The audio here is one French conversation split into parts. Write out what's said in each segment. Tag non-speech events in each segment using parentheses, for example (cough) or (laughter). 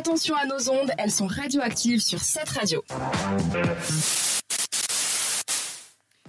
attention à nos ondes, elles sont radioactives sur cette radio.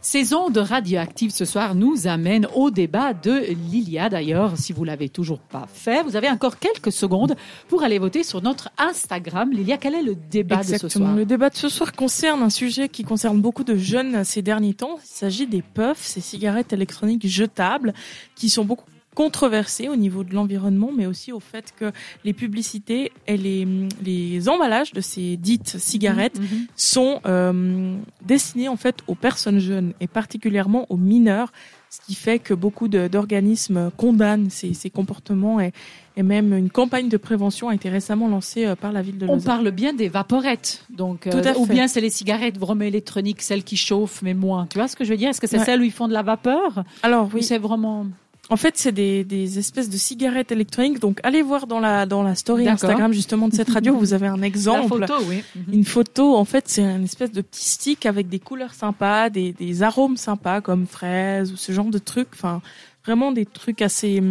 Ces ondes radioactives ce soir nous amènent au débat de Lilia. D'ailleurs, si vous l'avez toujours pas fait, vous avez encore quelques secondes pour aller voter sur notre Instagram. Lilia, quel est le débat de ce soir Le débat de ce soir concerne un sujet qui concerne beaucoup de jeunes ces derniers temps. Il s'agit des puffs, ces cigarettes électroniques jetables qui sont beaucoup controversé au niveau de l'environnement, mais aussi au fait que les publicités et les, les emballages de ces dites cigarettes mhm, mhm. sont euh, destinés en fait aux personnes jeunes et particulièrement aux mineurs, ce qui fait que beaucoup d'organismes condamnent ces, ces comportements et, et, même une campagne de prévention a été récemment lancée euh, par la ville de Lausanne. On parle bien des vaporettes, donc euh, ou bien c'est les cigarettes vraiment électroniques, celles qui chauffent mais moins. Tu vois ce que je veux dire? Est-ce que c'est celles où ils font de la vapeur? Alors oui, c'est vraiment en fait, c'est des, des espèces de cigarettes électroniques. Donc, allez voir dans la dans la story Instagram justement de cette radio. vous avez un exemple, La photo, oui. Mhm. une photo. En fait, c'est une espèce de petit stick avec des couleurs sympas, des, des arômes sympas comme fraises ou ce genre de trucs. Enfin, vraiment des trucs assez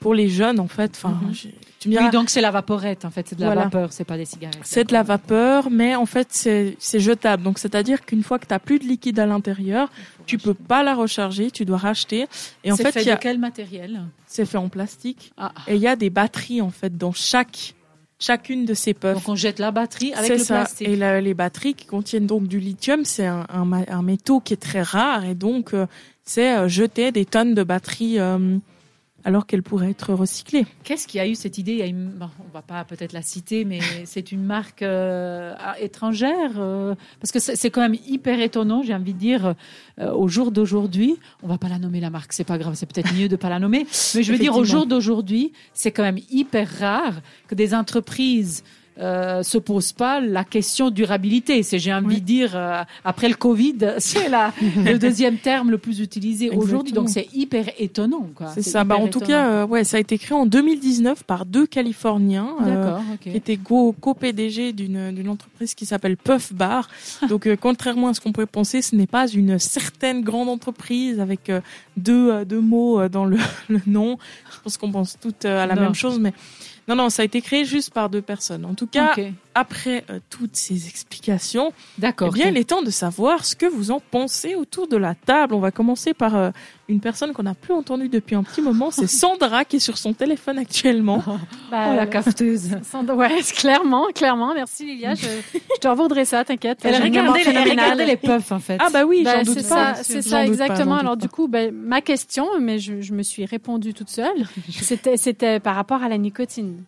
pour les jeunes en fait. Enfin, mhm. Tu me oui, donc c'est la vaporette en fait, c'est de la vapeur, c'est pas des cigarettes. C'est de la vapeur, mais en fait c'est jetable. Donc c'est-à-dire qu'une fois que tu as plus de liquide à l'intérieur, tu peux pas la recharger, tu dois racheter. Et en fait, fait de quel matériel? C'est fait en plastique. Ah. Et il y a des batteries en fait dans chaque chacune de ces puffs. Donc on jette la batterie avec le ça. plastique. Et les batteries qui contiennent donc du lithium, c'est un, un, un, métaux qui est très rare et donc euh, c'est euh, jeter des tonnes de batteries euh, alors qu'elle pourrait être recyclée. Qu'est-ce qui a eu cette idée? Il On ne va pas peut-être la citer, mais (laughs) c'est une marque euh, étrangère euh, parce que c'est quand même hyper étonnant. J'ai envie de dire euh, au jour d'aujourd'hui, on va pas la nommer la marque, c'est pas grave, c'est peut-être mieux de pas la nommer, mais je veux dire au jour d'aujourd'hui, c'est quand même hyper rare que des entreprises euh, se pose pas la question durabilité. C'est, j'ai envie de dire, euh, après le Covid, (laughs) c'est la, le deuxième terme le plus utilisé aujourd'hui. Donc c'est hyper étonnant. Quoi. C'est, ça. Bah, en tout cas, euh, ouais, ça a été créé en 2019 par deux Californiens euh, qui étaient co-PDG d'une, d'une entreprise qui s'appelle Puff Bar. (laughs) Donc contrairement à ce qu'on pourrait penser, ce n'est pas une certaine grande entreprise avec deux, deux mots dans le, (laughs) le nom. Je pense qu'on pense toutes à la même chose, mais non, non, ça a été créé juste par deux personnes. En tout cas, après euh, toutes ces explications, D'accord, eh bien, il est temps de savoir ce que vous en pensez autour de la table. On va commencer par euh, une personne qu'on n'a plus entendue depuis un petit moment. C'est (laughs) Sandra qui est sur son téléphone actuellement. Bah, oh, la cafeteuse. (laughs) Sandra, ouais, clairement, clairement. Merci Lilia. Je, je te revaudrai ça, t'inquiète. Elle regardait, les puffs en fait. Ah bah oui, bah, j'en doute c'est pas. Ça, c'est ça exactement. Alors du coup, bah, ma question, mais je, je me suis répondue toute seule. (laughs) C'était par rapport à la nicotine.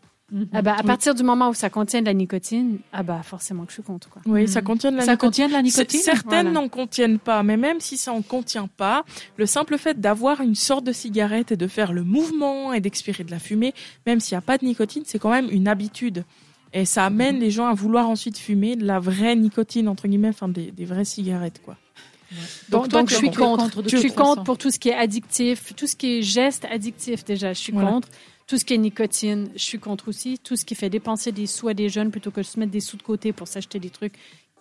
Ah bah, à partir du moment où ça contient de la nicotine, ah bah forcément que je suis contre. Quoi. Oui, ça contient de la ça contient de la nicotine. Certaines n'en contiennent pas, mais même si ça en contient pas, le simple fait d'avoir une sorte de cigarette et de faire le mouvement et d'expirer de la fumée, même s'il n'y a pas de nicotine, c'est quand même une habitude. Et ça amène les gens à vouloir ensuite fumer de la vraie nicotine entre guillemets, enfin des, des vraies cigarettes quoi. Donc, donc, je suis contre. je suis contre pour tout ce qui est addictif, tout ce qui est geste addictif déjà. Je suis contre. Tout ce qui est nicotine, je suis contre aussi. Tout ce qui fait dépenser des sous à des jeunes plutôt que de se mettre des sous de côté pour s'acheter des trucs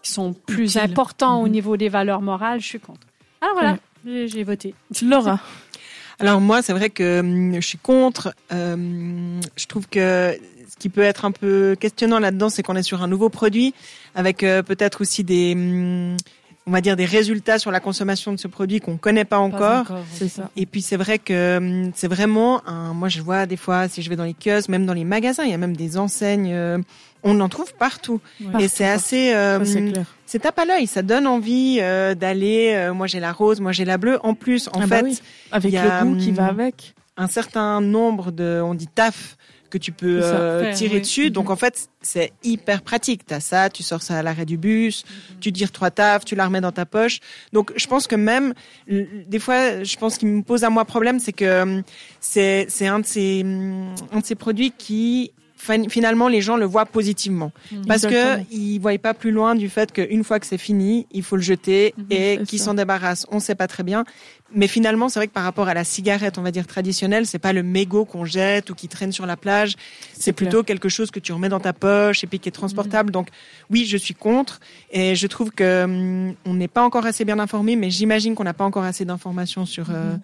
qui sont plus importants au mhm. niveau des valeurs morales, je suis contre. Alors voilà, j'ai voté. Laura. (laughs) Alors moi, c'est vrai que hum, je suis contre. Euh, je trouve que ce qui peut être un peu questionnant là-dedans, c'est qu'on est sur un nouveau produit avec euh, peut-être aussi des hum, on va dire des résultats sur la consommation de ce produit qu'on connaît pas encore. c'est ça. Et puis c'est vrai que hum, c'est vraiment un, moi je vois des fois si je vais dans les kiosques, même dans les magasins, il y a même des enseignes euh, on en trouve partout. et c'est assez euh, c'est tape à l'œil, ça donne envie euh, d'aller euh, moi j'ai la rose, moi j'ai la bleue. En plus en ah bah fait avec le goût qui va hum, avec. un certain nombre de on dit taf que tu peux euh, tirer dessus. Donc en fait, c'est hyper pratique. Tu as ça, tu sors ça à l'arrêt du bus, mhm. tu tires trois tafs, tu la remets dans ta poche. Donc je pense que même des fois, je pense qu'il me pose à moi problème, c'est que euh, c'est c'est un de ces un de ces produits qui finalement les gens le voient positivement mhm. parce que ils voient pas plus loin du fait qu'une fois que c'est fini, il faut le jeter et qu'ils s'en débarrassent. On sait pas très bien, mais finalement, c'est vrai que par rapport à la cigarette, on va dire traditionnelle, c'est pas le mégot qu'on jette ou qui traîne sur la plage. C'est plutôt quelque chose que tu remets dans ta poche et puis qui est transportable. Mm. Donc, oui, je suis contre et je trouve que hum, on n'est pas encore assez bien informé, mais j'imagine qu'on n'a pas encore assez d'informations sur euh,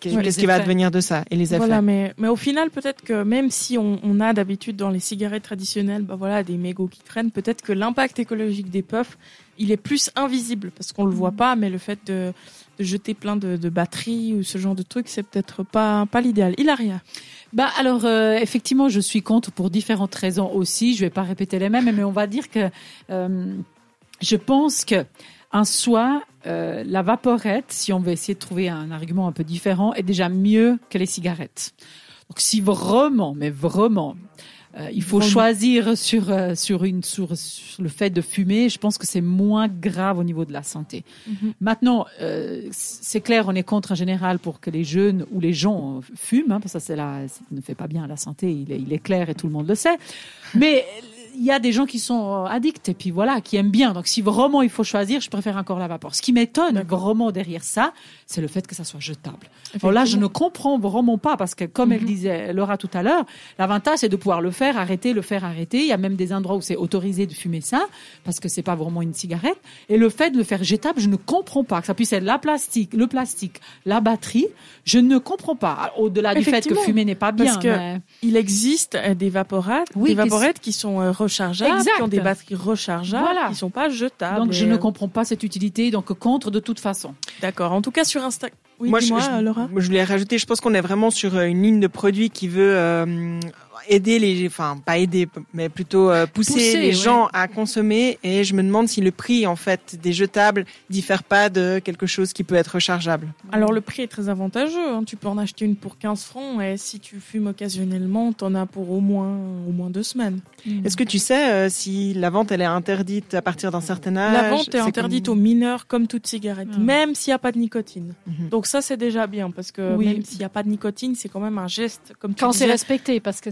qu'est-ce qui va devenir de ça et les effets. Voilà, mais, mais au final, peut-être que même si on, on a d'habitude dans les cigarettes traditionnelles, bah voilà, des mégots qui traînent, peut-être que l'impact écologique des puffs, il est plus invisible parce qu'on le voit pas, mais le fait de, de jeter plein de, de, batteries ou ce genre de trucs, c'est peut-être pas, pas l'idéal. Hilaria. Bah alors euh, effectivement, je suis contre pour différentes raisons aussi. Je vais pas répéter les mêmes, mais on va dire que euh, je pense que en soi, euh, la vaporette, si on veut essayer de trouver un argument un peu différent, est déjà mieux que les cigarettes. Donc si vraiment, mais vraiment, euh, il faut choisir sur euh, sur une sur, sur, le fait de fumer. Je pense que c'est moins grave au niveau de la santé. Mhm. Maintenant, euh, c'est clair, on est contre en général pour que les jeunes ou les gens fument, hein, parce que ça, c'est là, ça ne fait pas bien à la santé. Il est, il est clair et tout le monde le sait. Mais il y a des gens qui sont addicts et puis voilà, qui aiment bien. Donc si vraiment il faut choisir, je préfère encore la vapeur. Ce qui m'étonne vraiment derrière ça, c'est le fait que ça soit jetable. Alors là, je ne comprends vraiment pas parce que comme elle mhm. disait Laura tout à l'heure, l'avantage c'est de pouvoir le faire, arrêter, le faire, arrêter. Il y a même des endroits où c'est autorisé de fumer ça parce que c'est pas vraiment une cigarette. Et le fait de le faire jetable, je ne comprends pas que ça puisse être la plastique, le plastique, la batterie. Je ne comprends pas. Au-delà du fait que fumer n'est pas bien. Parce que il existe des vaporettes, des vaporettes qui sont euh, rechargeables, qui ont des batteries rechargeables, voilà. qui sont pas jetables. Donc je ne comprends pas cette utilité, donc contre de toute façon. D'accord. En tout cas sur Instagram. Oui, moi, je, Laura. je voulais rajouter, je pense qu'on est vraiment sur euh, une ligne de produits qui veut euh, aider les, enfin pas aider, mais plutôt euh, pousser, les gens à consommer. Et je me demande si le prix en fait des jetables diffère pas de quelque chose qui peut être rechargeable. Alors le prix est très avantageux. Hein. Tu peux en acheter une pour 15 francs et si tu fumes occasionnellement, t'en as pour au moins au moins deux semaines. Mm. Est-ce que tu sais euh, si la vente elle est interdite à partir d'un certain âge? La vente est, interdite aux mineurs comme toute cigarette, ah. même s'il n'y a pas de nicotine. Mhm. Donc ça c'est déjà bien parce que même s'il n'y a pas de nicotine, c'est quand même un geste comme quand c'est respecté parce que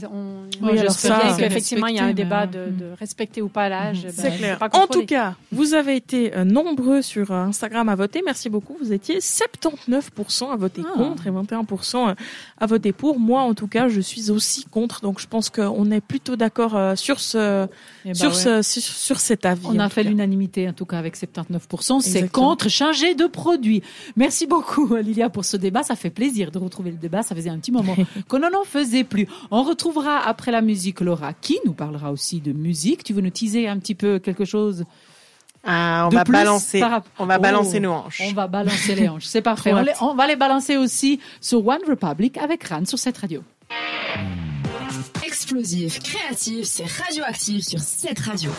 oui, alors ça, qu'effectivement, il y a un débat de, de, respecter ou pas l'âge. C'est ben, clair. En tout cas, vous avez été euh, nombreux sur euh, Instagram à voter. Merci beaucoup. Vous étiez 79% à voter ah. contre et 21% euh, à voter pour. Moi, en tout cas, je suis aussi contre. Donc, je pense qu'on est plutôt d'accord sur ce, eh ben sur, ce sur, cet avis. On a fait l'unanimité, en tout cas, avec 79%. C'est contre changer de produit. Merci beaucoup, Lilia, pour ce débat. Ça fait plaisir de retrouver le débat. Ça faisait un petit moment (laughs) qu'on n'en faisait plus. On retrouvera après la musique, Laura, qui nous parlera aussi de musique? Tu veux nous teaser un petit peu quelque chose? Ah, on va balancer, on va balancer oh, nos hanches. On va balancer les hanches, c'est parfait. (laughs) On, va les balancer aussi sur One Republic avec Ran sur cette radio. Explosif, créatif, c'est radioactif sur cette radio.